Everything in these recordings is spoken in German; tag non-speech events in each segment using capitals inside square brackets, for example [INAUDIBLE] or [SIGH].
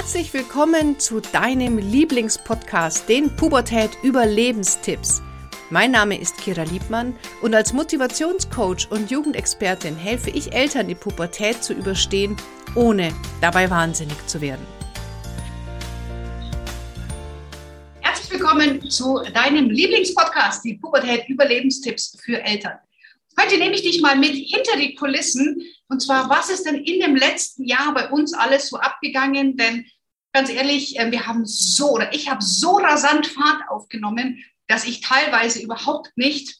Herzlich willkommen zu deinem Lieblingspodcast, den Pubertät Überlebenstipps. Mein Name ist Kira Liebmann und als Motivationscoach und Jugendexpertin helfe ich Eltern, die Pubertät zu überstehen, ohne dabei wahnsinnig zu werden. Herzlich willkommen zu deinem Lieblingspodcast, die Pubertät Überlebenstipps für Eltern. Heute nehme ich dich mal mit hinter die Kulissen. Und zwar, was ist denn in dem letzten Jahr bei uns alles so abgegangen? Denn ganz ehrlich, äh, wir haben so oder ich habe so rasant Fahrt aufgenommen, dass ich teilweise überhaupt nicht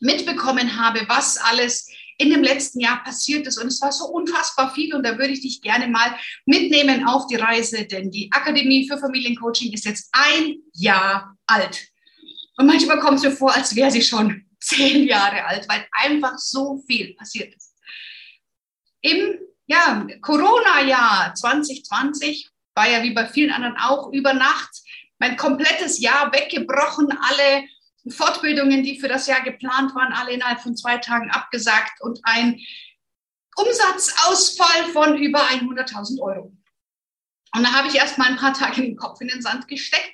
mitbekommen habe, was alles in dem letzten Jahr passiert ist. Und es war so unfassbar viel. Und da würde ich dich gerne mal mitnehmen auf die Reise, denn die Akademie für Familiencoaching ist jetzt ein Jahr alt. Und manchmal kommt es mir vor, als wäre sie schon [LAUGHS] zehn Jahre alt, weil einfach so viel passiert ist. Im ja, Corona-Jahr 2020 war ja wie bei vielen anderen auch über Nacht mein komplettes Jahr weggebrochen. Alle Fortbildungen, die für das Jahr geplant waren, alle innerhalb von zwei Tagen abgesagt und ein Umsatzausfall von über 100.000 Euro. Und da habe ich erst mal ein paar Tage den Kopf in den Sand gesteckt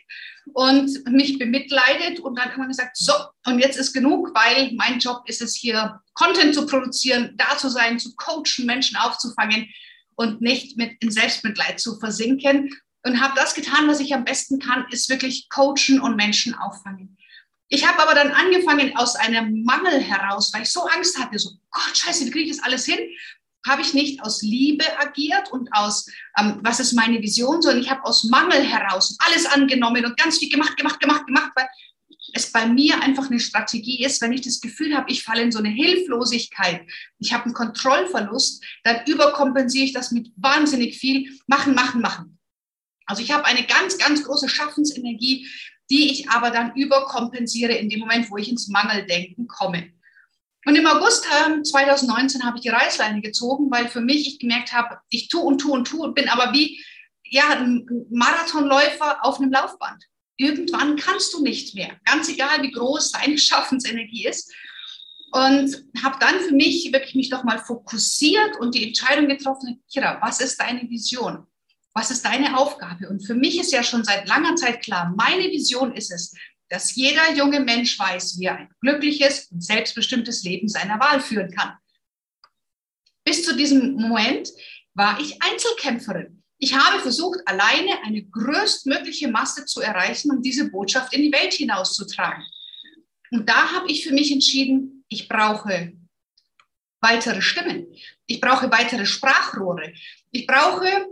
und mich bemitleidet und dann irgendwann gesagt, so, und jetzt ist genug, weil mein Job ist es hier, Content zu produzieren, da zu sein, zu coachen, Menschen aufzufangen und nicht mit in Selbstmitleid zu versinken. Und habe das getan, was ich am besten kann, ist wirklich coachen und Menschen auffangen. Ich habe aber dann angefangen aus einem Mangel heraus, weil ich so Angst hatte, so Gott, scheiße, wie kriege ich das alles hin? habe ich nicht aus Liebe agiert und aus, ähm, was ist meine Vision, sondern ich habe aus Mangel heraus alles angenommen und ganz viel gemacht, gemacht, gemacht, gemacht, weil es bei mir einfach eine Strategie ist, wenn ich das Gefühl habe, ich falle in so eine Hilflosigkeit, ich habe einen Kontrollverlust, dann überkompensiere ich das mit wahnsinnig viel machen, machen, machen. Also ich habe eine ganz, ganz große Schaffensenergie, die ich aber dann überkompensiere in dem Moment, wo ich ins Mangeldenken komme. Und im August 2019 habe ich die Reißleine gezogen, weil für mich ich gemerkt habe, ich tue und tue und tue und bin aber wie ja, ein Marathonläufer auf einem Laufband. Irgendwann kannst du nicht mehr, ganz egal wie groß deine [LAUGHS] Schaffensenergie ist. Und habe dann für mich wirklich mich doch mal fokussiert und die Entscheidung getroffen, Kira, was ist deine Vision? Was ist deine Aufgabe? Und für mich ist ja schon seit langer Zeit klar, meine Vision ist es, dass jeder junge Mensch weiß, wie er ein glückliches und selbstbestimmtes Leben seiner Wahl führen kann. Bis zu diesem Moment war ich Einzelkämpferin. Ich habe versucht, alleine eine größtmögliche Masse zu erreichen, um diese Botschaft in die Welt hinauszutragen. Und da habe ich für mich entschieden, ich brauche weitere Stimmen. Ich brauche weitere Sprachrohre. Ich brauche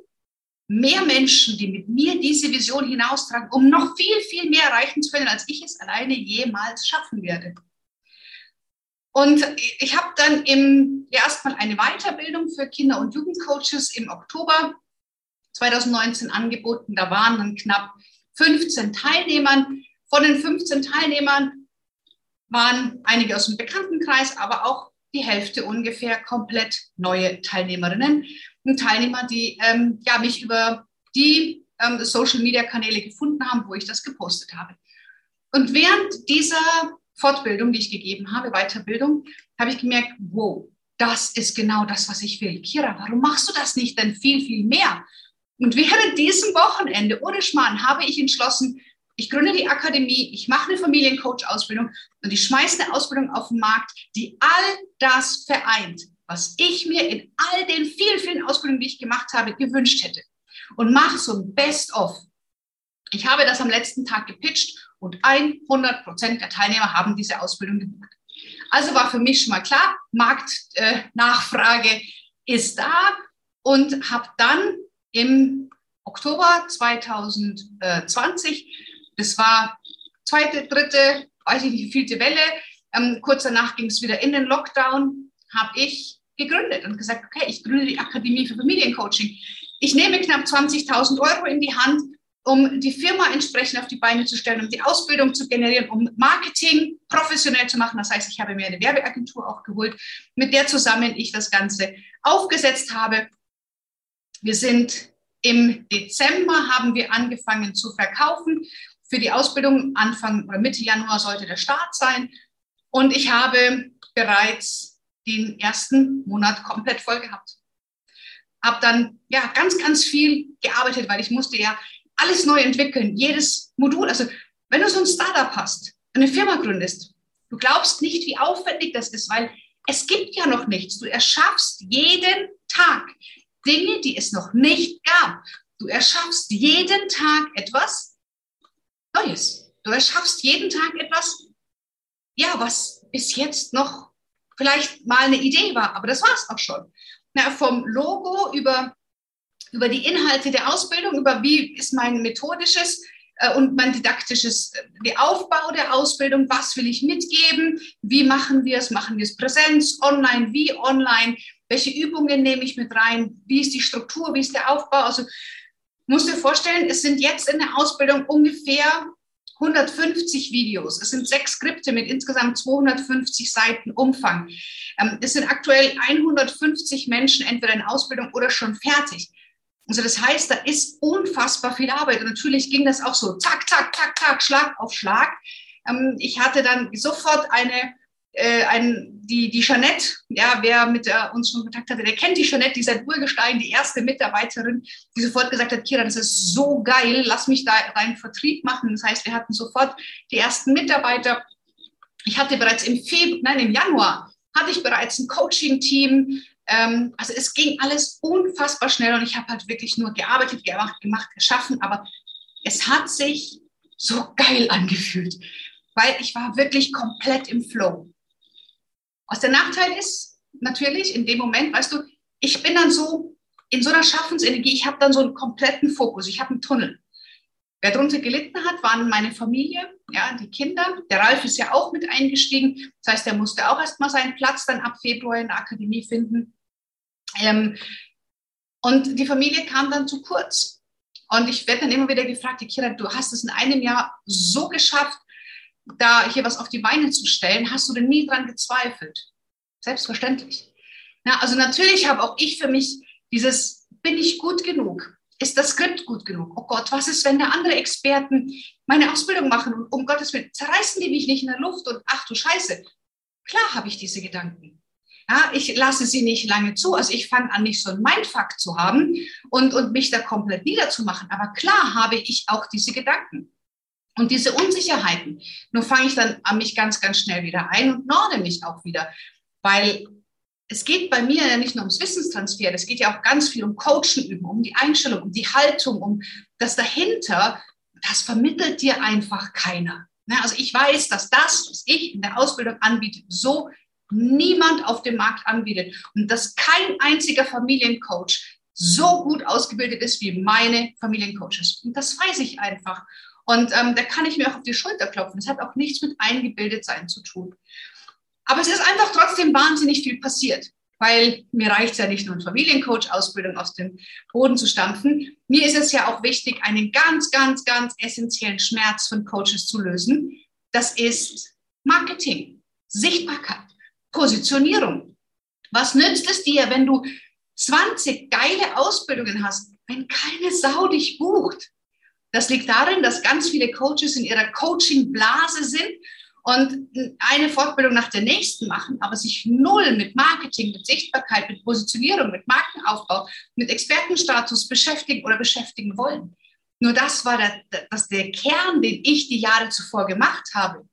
mehr Menschen, die mit mir diese Vision hinaustragen, um noch viel, viel mehr erreichen zu können, als ich es alleine jemals schaffen werde. Und ich habe dann im, erstmal eine Weiterbildung für Kinder- und Jugendcoaches im Oktober 2019 angeboten. Da waren dann knapp 15 Teilnehmern. Von den 15 Teilnehmern waren einige aus dem Bekanntenkreis, aber auch die Hälfte ungefähr komplett neue Teilnehmerinnen und Teilnehmer, die ähm, ja, mich über die ähm, Social-Media-Kanäle gefunden haben, wo ich das gepostet habe. Und während dieser Fortbildung, die ich gegeben habe, Weiterbildung, habe ich gemerkt, wow, das ist genau das, was ich will. Kira, warum machst du das nicht denn viel, viel mehr? Und während diesem Wochenende, ohne Schmarrn, habe ich entschlossen, ich gründe die Akademie, ich mache eine Familiencoach-Ausbildung und ich schmeiße eine Ausbildung auf den Markt, die all das vereint, was ich mir in all den vielen, vielen Ausbildungen, die ich gemacht habe, gewünscht hätte. Und mache so ein Best-of. Ich habe das am letzten Tag gepitcht und 100 Prozent der Teilnehmer haben diese Ausbildung gebucht. Also war für mich schon mal klar, Marktnachfrage äh, ist da und habe dann im Oktober 2020 das war zweite, dritte, weiß ich nicht, wie vielte Welle. Ähm, kurz danach ging es wieder in den Lockdown, habe ich gegründet und gesagt, okay, ich gründe die Akademie für Familiencoaching. Ich nehme knapp 20.000 Euro in die Hand, um die Firma entsprechend auf die Beine zu stellen, um die Ausbildung zu generieren, um Marketing professionell zu machen. Das heißt, ich habe mir eine Werbeagentur auch geholt, mit der zusammen ich das Ganze aufgesetzt habe. Wir sind im Dezember haben wir angefangen zu verkaufen für die Ausbildung Anfang oder Mitte Januar sollte der Start sein. Und ich habe bereits den ersten Monat komplett voll gehabt. habe dann ja ganz, ganz viel gearbeitet, weil ich musste ja alles neu entwickeln, jedes Modul. Also wenn du so ein Startup hast, eine Firma gründest, du glaubst nicht, wie aufwendig das ist, weil es gibt ja noch nichts. Du erschaffst jeden Tag Dinge, die es noch nicht gab. Du erschaffst jeden Tag etwas Neues. Du erschaffst jeden Tag etwas, ja, was bis jetzt noch vielleicht mal eine Idee war, aber das war es auch schon. Na, vom Logo über, über die Inhalte der Ausbildung, über wie ist mein methodisches äh, und mein didaktisches, äh, der Aufbau der Ausbildung, was will ich mitgeben, wie machen wir es, machen wir es Präsenz, online, wie online, welche Übungen nehme ich mit rein, wie ist die Struktur, wie ist der Aufbau. Also musst dir vorstellen, es sind jetzt in der Ausbildung ungefähr 150 Videos. Es sind sechs Skripte mit insgesamt 250 Seiten Umfang. Ähm, es sind aktuell 150 Menschen entweder in Ausbildung oder schon fertig. Also das heißt, da ist unfassbar viel Arbeit. Und natürlich ging das auch so, zack, zack, zack, zack, Schlag auf Schlag. Ähm, ich hatte dann sofort eine äh, ein, die, die Jeanette, ja, wer mit äh, uns schon Kontakt hatte, der kennt die Jeanette, die seit Urgestein, die erste Mitarbeiterin, die sofort gesagt hat, Kira, das ist so geil, lass mich da rein Vertrieb machen. Das heißt, wir hatten sofort die ersten Mitarbeiter. Ich hatte bereits im Februar, nein, im Januar hatte ich bereits ein Coaching-Team. Ähm, also es ging alles unfassbar schnell und ich habe halt wirklich nur gearbeitet, gemacht, gemacht, geschaffen, aber es hat sich so geil angefühlt, weil ich war wirklich komplett im Flow. Was der Nachteil ist, natürlich in dem Moment, weißt du, ich bin dann so in so einer Schaffensenergie, ich habe dann so einen kompletten Fokus, ich habe einen Tunnel. Wer darunter gelitten hat, waren meine Familie, ja, die Kinder. Der Ralf ist ja auch mit eingestiegen. Das heißt, er musste auch erstmal seinen Platz dann ab Februar in der Akademie finden. Ähm, und die Familie kam dann zu kurz. Und ich werde dann immer wieder gefragt, Kira, du hast es in einem Jahr so geschafft, da hier was auf die Beine zu stellen, hast du denn nie dran gezweifelt? Selbstverständlich. Ja, also natürlich habe auch ich für mich dieses, bin ich gut genug? Ist das Skript gut genug? Oh Gott, was ist, wenn da andere Experten meine Ausbildung machen und um Gottes Willen, zerreißen die mich nicht in der Luft und ach du Scheiße. Klar habe ich diese Gedanken. Ja, ich lasse sie nicht lange zu. Also ich fange an, nicht so ein Mindfuck zu haben und, und mich da komplett niederzumachen. Aber klar habe ich auch diese Gedanken. Und diese Unsicherheiten, nur fange ich dann an mich ganz, ganz schnell wieder ein und norde mich auch wieder, weil es geht bei mir ja nicht nur ums Wissenstransfer, es geht ja auch ganz viel um Coaching üben, um die Einstellung, um die Haltung, um das dahinter, das vermittelt dir einfach keiner. Ne, also ich weiß, dass das, was ich in der Ausbildung anbiete, so niemand auf dem Markt anbietet und dass kein einziger Familiencoach so gut ausgebildet ist wie meine Familiencoaches. Und das weiß ich einfach. Und ähm, da kann ich mir auch auf die Schulter klopfen. Es hat auch nichts mit Eingebildetsein zu tun. Aber es ist einfach trotzdem wahnsinnig viel passiert, weil mir reicht es ja nicht nur eine Familiencoach-Ausbildung aus dem Boden zu stampfen. Mir ist es ja auch wichtig, einen ganz, ganz, ganz essentiellen Schmerz von Coaches zu lösen. Das ist Marketing, Sichtbarkeit, Positionierung. Was nützt es dir, wenn du 20 geile Ausbildungen hast, wenn keine Sau dich bucht? Das liegt darin, dass ganz viele Coaches in ihrer Coaching-Blase sind und eine Fortbildung nach der nächsten machen, aber sich null mit Marketing, mit Sichtbarkeit, mit Positionierung, mit Markenaufbau, mit Expertenstatus beschäftigen oder beschäftigen wollen. Nur das war der, das der Kern, den ich die Jahre zuvor gemacht habe.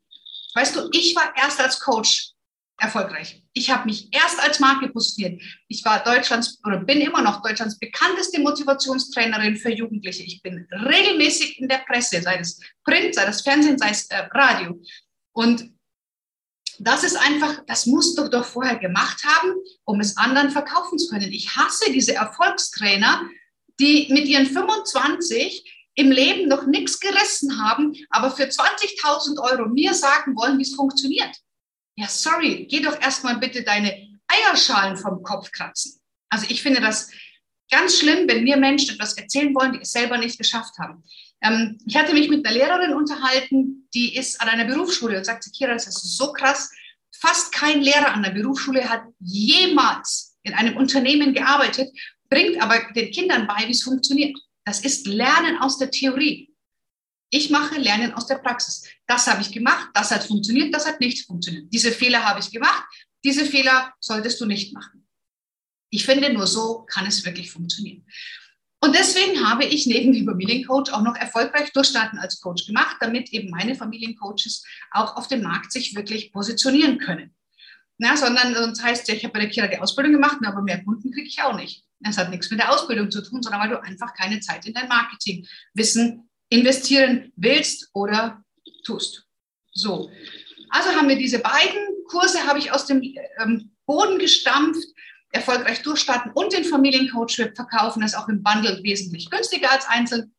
Weißt du, ich war erst als Coach erfolgreich. Ich habe mich erst als Marke positioniert. Ich war Deutschlands oder bin immer noch Deutschlands bekannteste Motivationstrainerin für Jugendliche. Ich bin regelmäßig in der Presse, sei es Print, sei es Fernsehen, sei es äh, Radio. Und das ist einfach, das musst du doch vorher gemacht haben, um es anderen verkaufen zu können. Ich hasse diese Erfolgstrainer, die mit ihren 25 im Leben noch nichts gerissen haben, aber für 20.000 Euro mir sagen wollen, wie es funktioniert. Ja, sorry, geh doch erstmal bitte deine Eierschalen vom Kopf kratzen. Also ich finde das ganz schlimm, wenn mir Menschen etwas erzählen wollen, die es selber nicht geschafft haben. Ähm, ich hatte mich mit einer Lehrerin unterhalten, die ist an einer Berufsschule und sagte, Kira, das ist so krass. Fast kein Lehrer an der Berufsschule hat jemals in einem Unternehmen gearbeitet, bringt aber den Kindern bei, wie es funktioniert. Das ist Lernen aus der Theorie. Ich mache Lernen aus der Praxis. Das habe ich gemacht, das hat funktioniert, das hat nicht funktioniert. Diese Fehler habe ich gemacht, diese Fehler solltest du nicht machen. Ich finde, nur so kann es wirklich funktionieren. Und deswegen habe ich neben dem Familiencoach auch noch erfolgreich durchstarten als Coach gemacht, damit eben meine Familiencoaches auch auf dem Markt sich wirklich positionieren können. Na, sondern sonst heißt ja, ich habe bei der Kira die Ausbildung gemacht, aber mehr Kunden kriege ich auch nicht. Das hat nichts mit der Ausbildung zu tun, sondern weil du einfach keine Zeit in dein Marketingwissen investieren willst oder tust. So, also haben wir diese beiden Kurse, habe ich aus dem ähm, Boden gestampft, erfolgreich durchstarten und den Familiencoach verkaufen, das auch im Bundle wesentlich günstiger als einzeln.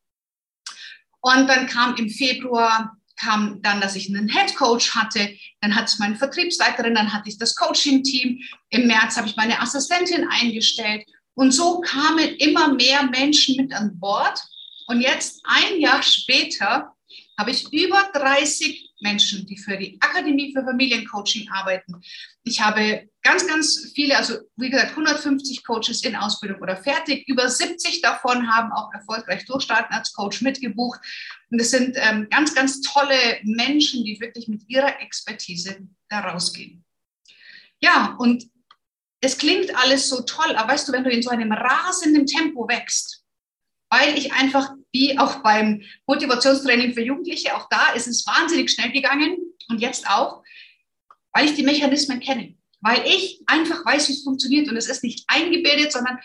Und dann kam im Februar kam dann, dass ich einen Head Coach hatte, dann hatte ich meine Vertriebsleiterin, dann hatte ich das Coaching-Team. Im März habe ich meine Assistentin eingestellt. Und so kamen immer mehr Menschen mit an Bord. Und jetzt, ein Jahr später, habe ich über 30 Menschen, die für die Akademie für Familiencoaching arbeiten. Ich habe ganz, ganz viele, also wie gesagt, 150 Coaches in Ausbildung oder fertig. Über 70 davon haben auch erfolgreich durchstarten als Coach mitgebucht. Und es sind ähm, ganz, ganz tolle Menschen, die wirklich mit ihrer Expertise da rausgehen. Ja, und es klingt alles so toll, aber weißt du, wenn du in so einem rasenden Tempo wächst, weil ich einfach, wie auch beim Motivationstraining für Jugendliche, auch da ist es wahnsinnig schnell gegangen und jetzt auch, weil ich die Mechanismen kenne, weil ich einfach weiß, wie es funktioniert und es ist nicht eingebildet, sondern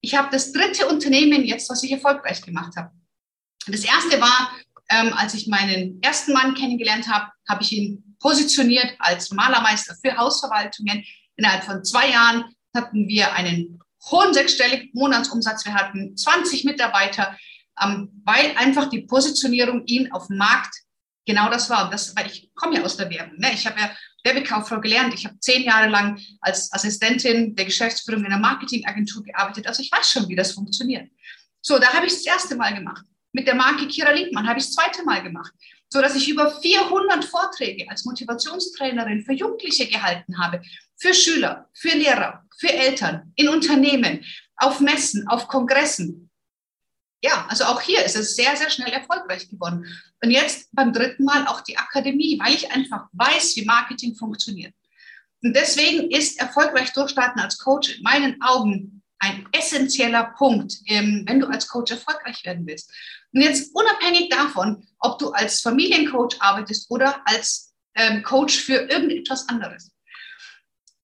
ich habe das dritte Unternehmen jetzt, was ich erfolgreich gemacht habe. Das erste war, ähm, als ich meinen ersten Mann kennengelernt habe, habe ich ihn positioniert als Malermeister für Hausverwaltungen. Innerhalb von zwei Jahren hatten wir einen hohen sechsstelligen Monatsumsatz. Wir hatten 20 Mitarbeiter, ähm, weil einfach die Positionierung ihn auf dem Markt genau das war. Und das, weil ich komme ja aus der Werbung. Ne? Ich habe ja Werbekauffrau gelernt. Ich habe zehn Jahre lang als Assistentin der Geschäftsführung in einer Marketingagentur gearbeitet. Also ich weiß schon, wie das funktioniert. So, da habe ich es das erste Mal gemacht. Mit der Marke Kira Liebmann habe ich das zweite Mal gemacht so dass ich über 400 Vorträge als Motivationstrainerin für Jugendliche gehalten habe, für Schüler, für Lehrer, für Eltern, in Unternehmen, auf Messen, auf Kongressen. Ja, also auch hier ist es sehr, sehr schnell erfolgreich geworden. Und jetzt beim dritten Mal auch die Akademie, weil ich einfach weiß, wie Marketing funktioniert. Und deswegen ist erfolgreich durchstarten als Coach in meinen Augen ein essentieller Punkt, ähm, wenn du als Coach erfolgreich werden willst. Und jetzt unabhängig davon, ob du als Familiencoach arbeitest oder als ähm, Coach für irgendetwas anderes.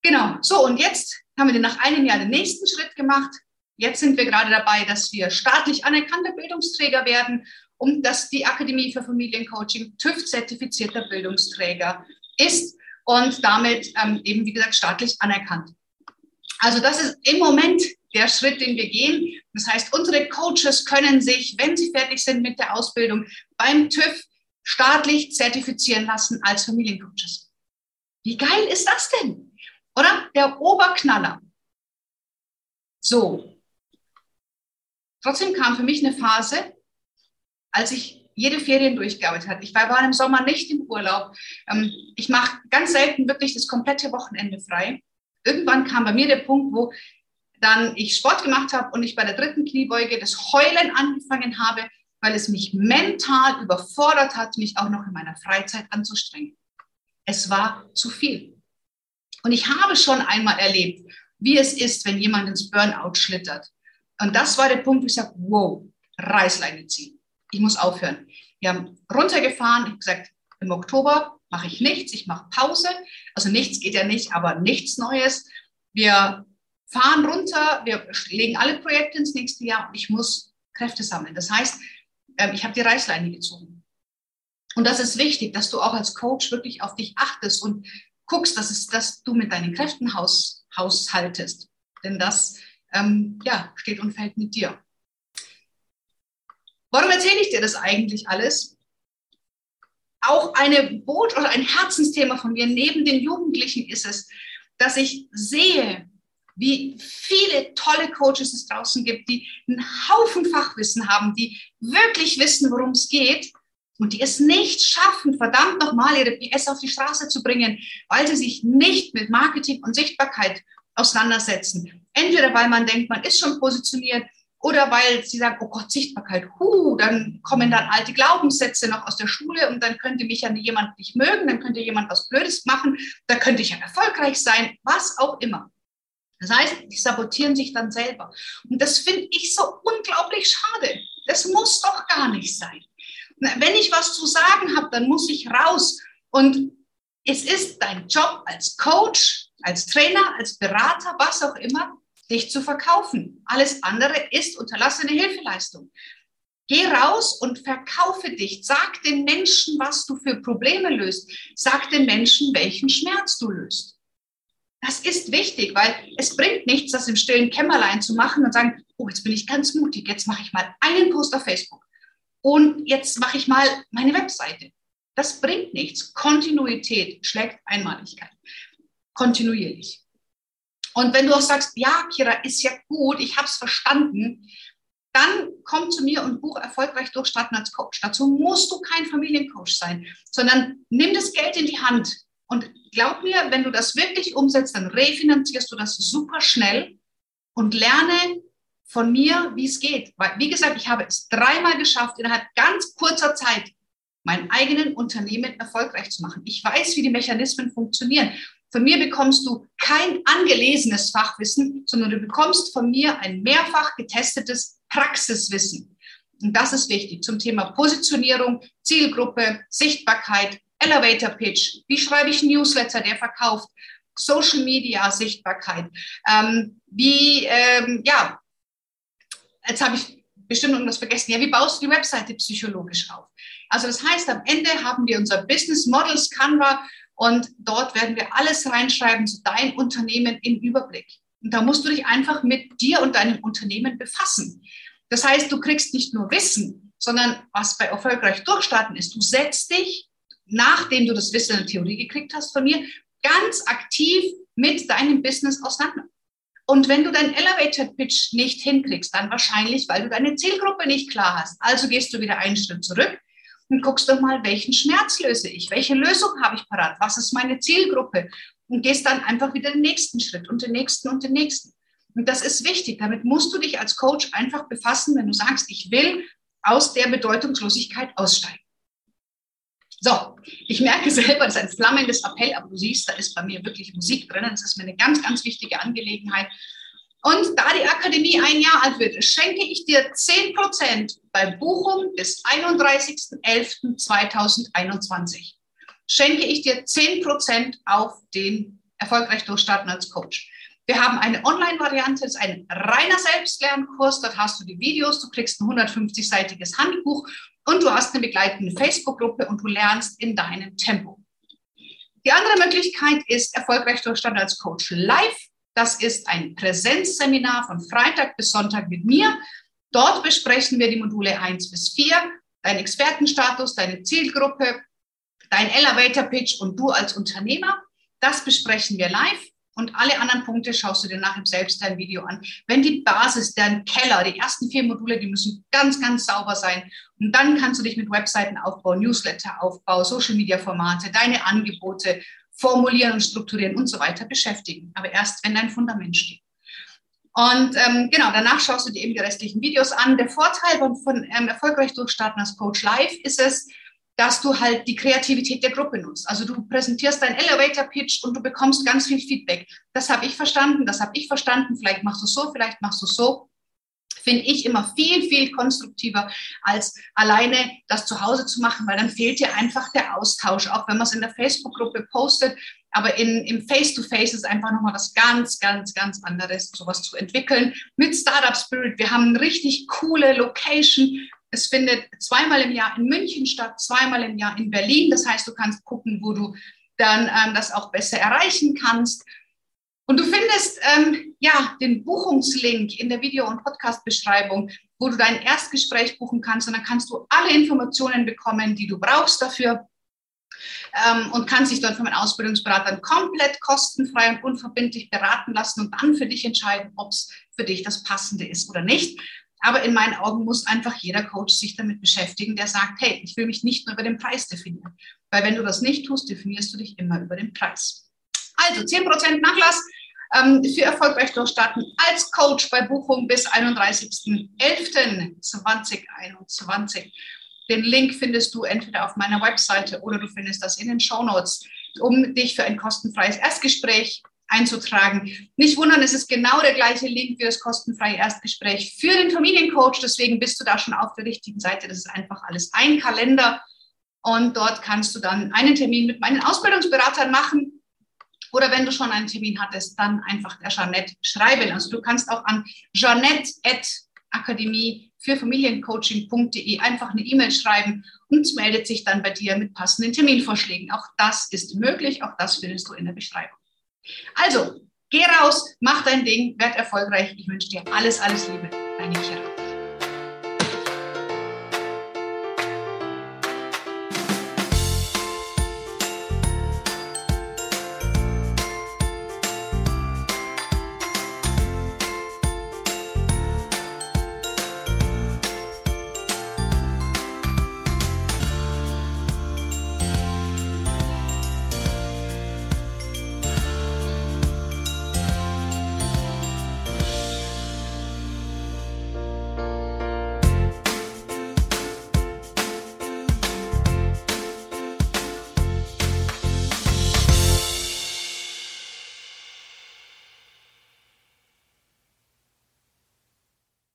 Genau, so und jetzt haben wir nach einem Jahr den nächsten Schritt gemacht. Jetzt sind wir gerade dabei, dass wir staatlich anerkannter Bildungsträger werden und dass die Akademie für Familiencoaching TÜV-zertifizierter Bildungsträger ist und damit ähm, eben, wie gesagt, staatlich anerkannt. Also das ist im Moment der Schritt, den wir gehen. Das heißt, unsere Coaches können sich, wenn sie fertig sind mit der Ausbildung, beim TÜV staatlich zertifizieren lassen als Familiencoaches. Wie geil ist das denn? Oder? Der Oberknaller. So. Trotzdem kam für mich eine Phase, als ich jede Ferien durchgearbeitet habe. Ich war, war im Sommer nicht im Urlaub. Ähm, ich mache ganz selten wirklich das komplette Wochenende frei. Irgendwann kam bei mir der Punkt, wo dann ich Sport gemacht habe und ich bei der dritten Kniebeuge das Heulen angefangen habe, weil es mich mental überfordert hat, mich auch noch in meiner Freizeit anzustrengen. Es war zu viel. Und ich habe schon einmal erlebt, wie es ist, wenn jemand ins Burnout schlittert. Und das war der Punkt, wo ich sage, wow, Reißleine ziehen. Ich muss aufhören. Wir haben runtergefahren, ich habe gesagt, im Oktober mache ich nichts, ich mache Pause. Also nichts geht ja nicht, aber nichts Neues. Wir fahren runter, wir legen alle Projekte ins nächste Jahr und ich muss Kräfte sammeln. Das heißt, ähm, ich habe die Reißleine gezogen. Und das ist wichtig, dass du auch als Coach wirklich auf dich achtest und guckst, dass, es, dass du mit deinen Kräften haus, haushaltest. Denn das ähm, ja, steht und fällt mit dir. Warum erzähle ich dir das eigentlich alles? Auch eine Boot oder ein Herzensthema von mir neben den Jugendlichen ist es, dass ich sehe, wie viele tolle Coaches es draußen gibt, die einen Haufen Fachwissen haben, die wirklich wissen, worum es geht und die es nicht schaffen, verdammt nochmal ihre PS auf die Straße zu bringen, weil sie sich nicht mit Marketing und Sichtbarkeit auseinandersetzen. Entweder weil man denkt, man ist schon positioniert oder weil sie sagen, oh Gott, Sichtbarkeit, hu, dann kommen dann alte Glaubenssätze noch aus der Schule und dann könnte mich ja jemand nicht mögen, dann könnte jemand was Blödes machen, da könnte ich ja erfolgreich sein, was auch immer. Das heißt, die sabotieren sich dann selber. Und das finde ich so unglaublich schade. Das muss doch gar nicht sein. Wenn ich was zu sagen habe, dann muss ich raus. Und es ist dein Job als Coach, als Trainer, als Berater, was auch immer, dich zu verkaufen. Alles andere ist unterlassene Hilfeleistung. Geh raus und verkaufe dich. Sag den Menschen, was du für Probleme löst. Sag den Menschen, welchen Schmerz du löst. Das ist wichtig, weil es bringt nichts, das im stillen Kämmerlein zu machen und sagen, oh, jetzt bin ich ganz mutig, jetzt mache ich mal einen Post auf Facebook und jetzt mache ich mal meine Webseite. Das bringt nichts. Kontinuität schlägt Einmaligkeit. Kontinuierlich. Und wenn du auch sagst, ja, Kira, ist ja gut, ich habe es verstanden, dann komm zu mir und buch erfolgreich durchstarten als Coach. Dazu musst du kein Familiencoach sein, sondern nimm das Geld in die Hand. Und glaub mir, wenn du das wirklich umsetzt, dann refinanzierst du das super schnell und lerne von mir, wie es geht. Weil, wie gesagt, ich habe es dreimal geschafft, innerhalb ganz kurzer Zeit mein eigenen Unternehmen erfolgreich zu machen. Ich weiß, wie die Mechanismen funktionieren. Von mir bekommst du kein angelesenes Fachwissen, sondern du bekommst von mir ein mehrfach getestetes Praxiswissen. Und das ist wichtig zum Thema Positionierung, Zielgruppe, Sichtbarkeit, Elevator Pitch. Wie schreibe ich Newsletter, der verkauft? Social Media Sichtbarkeit. Ähm, wie, ähm, ja, jetzt habe ich bestimmt irgendwas vergessen. Ja, wie baust du die Webseite psychologisch auf? Also das heißt, am Ende haben wir unser Business Models Canva und dort werden wir alles reinschreiben zu dein Unternehmen im Überblick. Und da musst du dich einfach mit dir und deinem Unternehmen befassen. Das heißt, du kriegst nicht nur Wissen, sondern was bei erfolgreich durchstarten ist, du setzt dich, nachdem du das Wissen der Theorie gekriegt hast von mir, ganz aktiv mit deinem Business auseinander. Und wenn du deinen Elevator Pitch nicht hinkriegst, dann wahrscheinlich, weil du deine Zielgruppe nicht klar hast. Also gehst du wieder einen Schritt zurück und guckst doch mal, welchen Schmerz löse ich? Welche Lösung habe ich parat? Was ist meine Zielgruppe? Und gehst dann einfach wieder den nächsten Schritt und den nächsten und den nächsten. Und das ist wichtig. Damit musst du dich als Coach einfach befassen, wenn du sagst, ich will aus der Bedeutungslosigkeit aussteigen. So, ich merke selber, das ist ein flammendes Appell, aber du siehst, da ist bei mir wirklich Musik drin. Das ist mir eine ganz, ganz wichtige Angelegenheit. Und da die Akademie ein Jahr alt wird, schenke ich dir 10% bei Buchung bis 31.11.2021. Schenke ich dir 10% auf den Erfolgreich Durchstarten als Coach. Wir haben eine Online-Variante, das ist ein reiner Selbstlernkurs. Dort hast du die Videos, du kriegst ein 150-seitiges Handbuch und du hast eine begleitende Facebook-Gruppe und du lernst in deinem Tempo. Die andere Möglichkeit ist Erfolgreich Durchstarten als Coach live. Das ist ein Präsenzseminar von Freitag bis Sonntag mit mir. Dort besprechen wir die Module 1 bis 4, dein Expertenstatus, deine Zielgruppe, dein Elevator Pitch und du als Unternehmer. Das besprechen wir live und alle anderen Punkte schaust du dir nach im Selbstlern-Video an. Wenn die Basis, dein Keller, die ersten vier Module, die müssen ganz, ganz sauber sein. Und dann kannst du dich mit Webseitenaufbau, Newsletteraufbau, Social-Media-Formate, deine Angebote, formulieren und strukturieren und so weiter beschäftigen. Aber erst, wenn dein Fundament steht. Und ähm, genau, danach schaust du dir eben die restlichen Videos an. Der Vorteil von, von ähm, erfolgreich durchstarten als Coach Live ist es, dass du halt die Kreativität der Gruppe nutzt. Also du präsentierst deinen Elevator Pitch und du bekommst ganz viel Feedback. Das habe ich verstanden, das habe ich verstanden. Vielleicht machst du so, vielleicht machst du so finde ich immer viel, viel konstruktiver, als alleine das zu Hause zu machen, weil dann fehlt dir einfach der Austausch, auch wenn man es in der Facebook-Gruppe postet. Aber in, im Face-to-Face ist einfach nochmal was ganz, ganz, ganz anderes, sowas zu entwickeln. Mit Startup Spirit, wir haben eine richtig coole Location. Es findet zweimal im Jahr in München statt, zweimal im Jahr in Berlin. Das heißt, du kannst gucken, wo du dann ähm, das auch besser erreichen kannst. Und du findest ähm, ja den Buchungslink in der Video- und Podcast-Beschreibung, wo du dein Erstgespräch buchen kannst. Und dann kannst du alle Informationen bekommen, die du brauchst dafür. Ähm, und kannst dich dann von meinen Ausbildungsberatern komplett kostenfrei und unverbindlich beraten lassen und dann für dich entscheiden, ob es für dich das Passende ist oder nicht. Aber in meinen Augen muss einfach jeder Coach sich damit beschäftigen, der sagt, hey, ich will mich nicht nur über den Preis definieren. Weil wenn du das nicht tust, definierst du dich immer über den Preis. Also 10% Nachlass ähm, für erfolgreich durchstarten als Coach bei Buchung bis 31.11.2021. Den Link findest du entweder auf meiner Webseite oder du findest das in den Show Notes, um dich für ein kostenfreies Erstgespräch einzutragen. Nicht wundern, es ist genau der gleiche Link wie das kostenfreie Erstgespräch für den Familiencoach. Deswegen bist du da schon auf der richtigen Seite. Das ist einfach alles ein Kalender. Und dort kannst du dann einen Termin mit meinen Ausbildungsberatern machen. Oder wenn du schon einen Termin hattest, dann einfach der Jeanette schreiben. Also du kannst auch an jeanette.akademie für Familiencoaching.de einfach eine E-Mail schreiben und meldet sich dann bei dir mit passenden Terminvorschlägen. Auch das ist möglich, auch das findest du in der Beschreibung. Also, geh raus, mach dein Ding, werd erfolgreich. Ich wünsche dir alles, alles Liebe. Deine Kira.